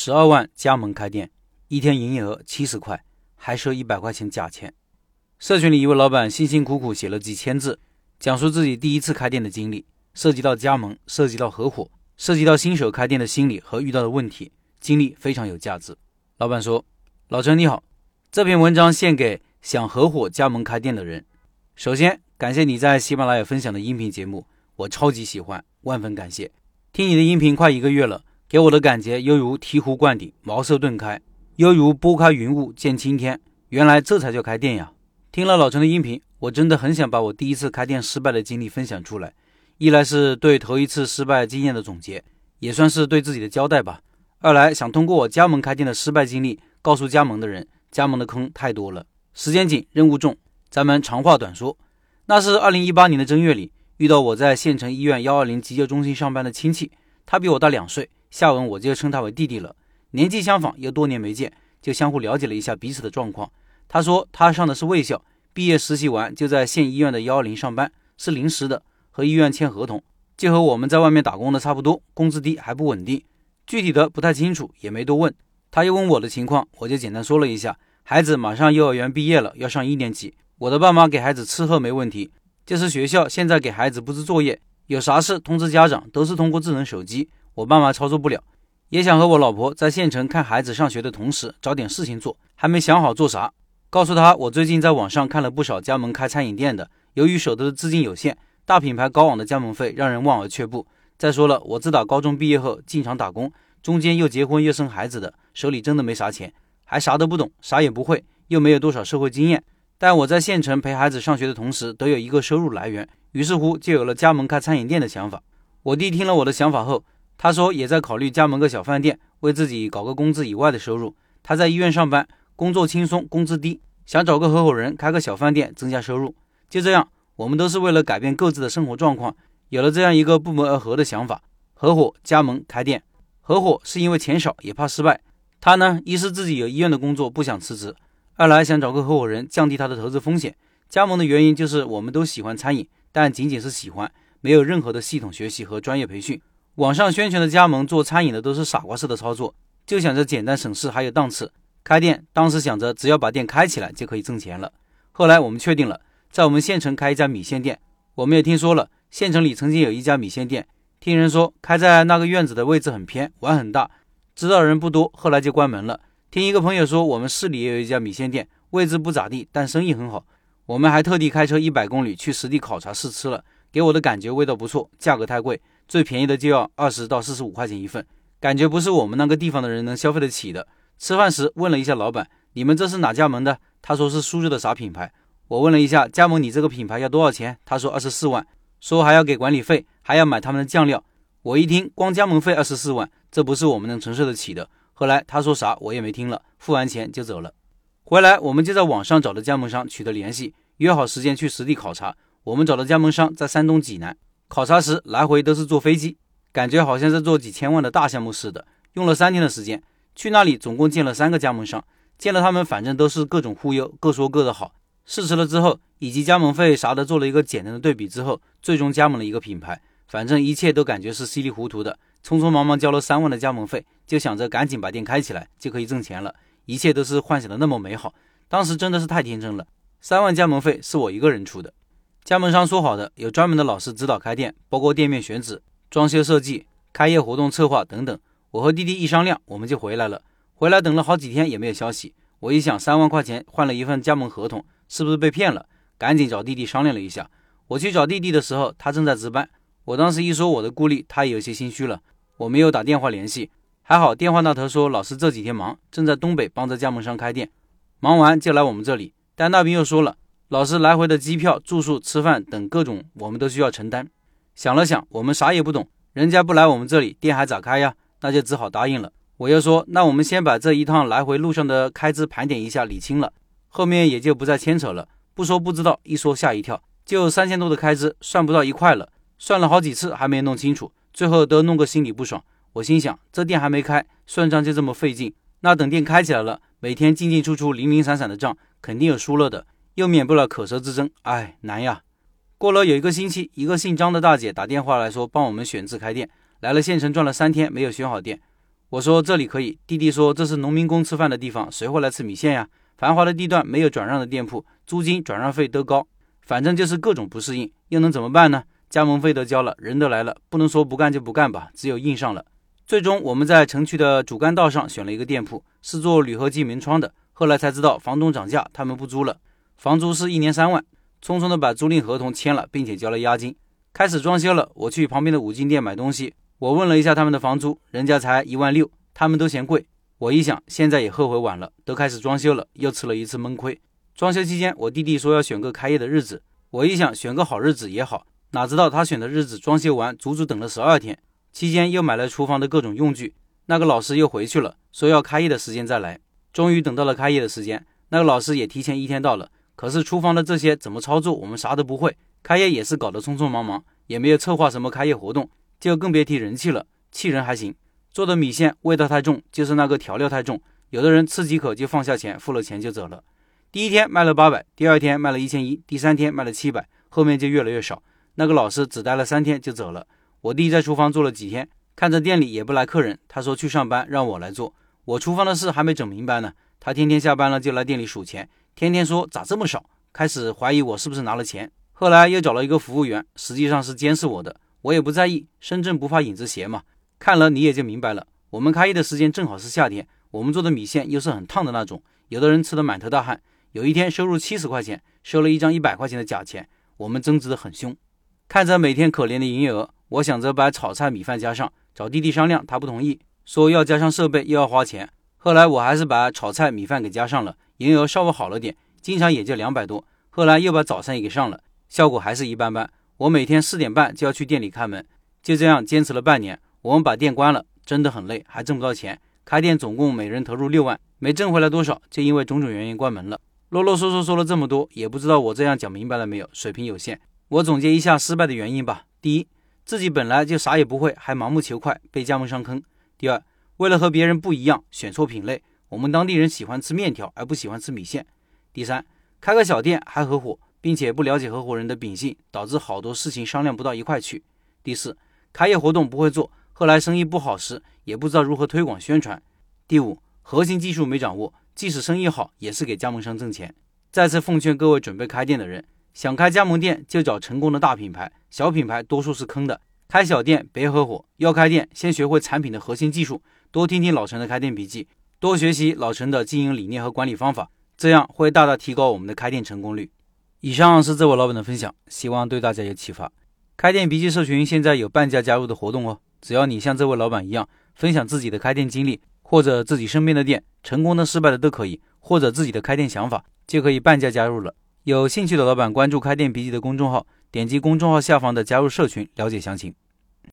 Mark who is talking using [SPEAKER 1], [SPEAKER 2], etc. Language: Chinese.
[SPEAKER 1] 十二万加盟开店，一天营业额七十块，还收一百块钱假钱。社群里一位老板辛辛苦苦写了几千字，讲述自己第一次开店的经历，涉及到加盟，涉及到合伙，涉及到新手开店的心理和遇到的问题，经历非常有价值。老板说：“老陈你好，这篇文章献给想合伙加盟开店的人。首先感谢你在喜马拉雅分享的音频节目，我超级喜欢，万分感谢。听你的音频快一个月了。”给我的感觉犹如醍醐灌顶，茅塞顿开，犹如拨开云雾见青天。原来这才叫开店呀！听了老陈的音频，我真的很想把我第一次开店失败的经历分享出来。一来是对头一次失败经验的总结，也算是对自己的交代吧；二来想通过我加盟开店的失败经历，告诉加盟的人，加盟的坑太多了，时间紧，任务重。咱们长话短说，那是二零一八年的正月里，遇到我在县城医院幺二零急救中心上班的亲戚，他比我大两岁。下文我就称他为弟弟了，年纪相仿，又多年没见，就相互了解了一下彼此的状况。他说他上的是卫校，毕业实习完就在县医院的幺二零上班，是临时的，和医院签合同，就和我们在外面打工的差不多，工资低还不稳定，具体的不太清楚，也没多问。他又问我的情况，我就简单说了一下，孩子马上幼儿园毕业了，要上一年级，我的爸妈给孩子吃喝没问题，就是学校现在给孩子布置作业，有啥事通知家长都是通过智能手机。我爸妈操作不了，也想和我老婆在县城看孩子上学的同时找点事情做，还没想好做啥。告诉他，我最近在网上看了不少加盟开餐饮店的，由于手头的资金有限，大品牌高昂的加盟费让人望而却步。再说了，我自打高中毕业后进厂打工，中间又结婚又生孩子的，手里真的没啥钱，还啥都不懂，啥也不会，又没有多少社会经验。但我在县城陪孩子上学的同时，得有一个收入来源，于是乎就有了加盟开餐饮店的想法。我弟听了我的想法后。他说也在考虑加盟个小饭店，为自己搞个工资以外的收入。他在医院上班，工作轻松，工资低，想找个合伙人开个小饭店，增加收入。就这样，我们都是为了改变各自的生活状况，有了这样一个不谋而合的想法：合伙加盟开店。合伙是因为钱少，也怕失败。他呢，一是自己有医院的工作不想辞职，二来想找个合伙人降低他的投资风险。加盟的原因就是我们都喜欢餐饮，但仅仅是喜欢，没有任何的系统学习和专业培训。网上宣传的加盟做餐饮的都是傻瓜式的操作，就想着简单省事还有档次。开店当时想着只要把店开起来就可以挣钱了。后来我们确定了在我们县城开一家米线店。我们也听说了县城里曾经有一家米线店，听人说开在那个院子的位置很偏，玩很大，知道人不多，后来就关门了。听一个朋友说我们市里也有一家米线店，位置不咋地，但生意很好。我们还特地开车一百公里去实地考察试吃了，给我的感觉味道不错，价格太贵。最便宜的就要二十到四十五块钱一份，感觉不是我们那个地方的人能消费得起的。吃饭时问了一下老板：“你们这是哪加盟的？”他说是苏州的啥品牌。我问了一下加盟你这个品牌要多少钱？他说二十四万，说还要给管理费，还要买他们的酱料。我一听光加盟费二十四万，这不是我们能承受得起的。后来他说啥我也没听了，付完钱就走了。回来我们就在网上找的加盟商取得联系，约好时间去实地考察。我们找的加盟商在山东济南。考察时来回都是坐飞机，感觉好像在做几千万的大项目似的。用了三天的时间，去那里总共见了三个加盟商，见了他们反正都是各种忽悠，各说各的好。试吃了之后，以及加盟费啥的做了一个简单的对比之后，最终加盟了一个品牌。反正一切都感觉是稀里糊涂的，匆匆忙忙交了三万的加盟费，就想着赶紧把店开起来就可以挣钱了。一切都是幻想的那么美好，当时真的是太天真了。三万加盟费是我一个人出的。加盟商说好的，有专门的老师指导开店，包括店面选址、装修设计、开业活动策划等等。我和弟弟一商量，我们就回来了。回来等了好几天也没有消息。我一想，三万块钱换了一份加盟合同，是不是被骗了？赶紧找弟弟商量了一下。我去找弟弟的时候，他正在值班。我当时一说我的顾虑，他也有些心虚了。我没有打电话联系，还好电话那头说老师这几天忙，正在东北帮着加盟商开店，忙完就来我们这里。但那边又说了。老师来回的机票、住宿、吃饭等各种，我们都需要承担。想了想，我们啥也不懂，人家不来我们这里，店还咋开呀？那就只好答应了。我又说，那我们先把这一趟来回路上的开支盘点一下，理清了，后面也就不再牵扯了。不说不知道，一说吓一跳，就三千多的开支，算不到一块了。算了好几次还没弄清楚，最后都弄个心里不爽。我心想，这店还没开，算账就这么费劲，那等店开起来了，每天进进出出、零零散散的账，肯定有输了的。又免不了口舌之争，哎，难呀！过了有一个星期，一个姓张的大姐打电话来说帮我们选址开店，来了县城转了三天，没有选好店。我说这里可以。弟弟说这是农民工吃饭的地方，谁会来吃米线呀？繁华的地段没有转让的店铺，租金转让费都高，反正就是各种不适应，又能怎么办呢？加盟费都交了，人都来了，不能说不干就不干吧，只有硬上了。最终我们在城区的主干道上选了一个店铺，是做铝合金门窗的。后来才知道房东涨价，他们不租了，房租是一年三万。匆匆的把租赁合同签了，并且交了押金，开始装修了。我去旁边的五金店买东西。我问了一下他们的房租，人家才一万六，他们都嫌贵。我一想，现在也后悔晚了，都开始装修了，又吃了一次闷亏。装修期间，我弟弟说要选个开业的日子，我一想，选个好日子也好，哪知道他选的日子，装修完足足等了十二天，期间又买了厨房的各种用具。那个老师又回去了，说要开业的时间再来。终于等到了开业的时间，那个老师也提前一天到了，可是厨房的这些怎么操作，我们啥都不会，开业也是搞得匆匆忙忙，也没有策划什么开业活动。就更别提人气了，气人还行，做的米线味道太重，就是那个调料太重，有的人吃几口就放下钱，付了钱就走了。第一天卖了八百，第二天卖了一千一，第三天卖了七百，后面就越来越少。那个老师只待了三天就走了。我弟在厨房做了几天，看着店里也不来客人，他说去上班，让我来做。我厨房的事还没整明白呢，他天天下班了就来店里数钱，天天说咋这么少，开始怀疑我是不是拿了钱，后来又找了一个服务员，实际上是监视我的。我也不在意，深圳不怕影子斜嘛。看了你也就明白了。我们开业的时间正好是夏天，我们做的米线又是很烫的那种，有的人吃的满头大汗。有一天收入七十块钱，收了一张一百块钱的假钱，我们争执的很凶。看着每天可怜的营业额，我想着把炒菜米饭加上，找弟弟商量，他不同意，说要加上设备又要花钱。后来我还是把炒菜米饭给加上了，营业额稍微好了点，经常也就两百多。后来又把早餐也给上了，效果还是一般般。我每天四点半就要去店里开门，就这样坚持了半年。我们把店关了，真的很累，还挣不到钱。开店总共每人投入六万，没挣回来多少，就因为种种原因关门了。啰啰嗦嗦说了这么多，也不知道我这样讲明白了没有？水平有限，我总结一下失败的原因吧。第一，自己本来就啥也不会，还盲目求快，被加盟商坑。第二，为了和别人不一样，选错品类。我们当地人喜欢吃面条，而不喜欢吃米线。第三，开个小店还合伙。并且不了解合伙人的秉性，导致好多事情商量不到一块去。第四，开业活动不会做，后来生意不好时也不知道如何推广宣传。第五，核心技术没掌握，即使生意好也是给加盟商挣钱。再次奉劝各位准备开店的人，想开加盟店就找成功的大品牌，小品牌多数是坑的。开小店别合伙，要开店先学会产品的核心技术，多听听老陈的开店笔记，多学习老陈的经营理念和管理方法，这样会大大提高我们的开店成功率。以上是这位老板的分享，希望对大家有启发。开店笔记社群现在有半价加入的活动哦，只要你像这位老板一样分享自己的开店经历，或者自己身边的店成功的、失败的都可以，或者自己的开店想法，就可以半价加入了。有兴趣的老板关注开店笔记的公众号，点击公众号下方的加入社群了解详情。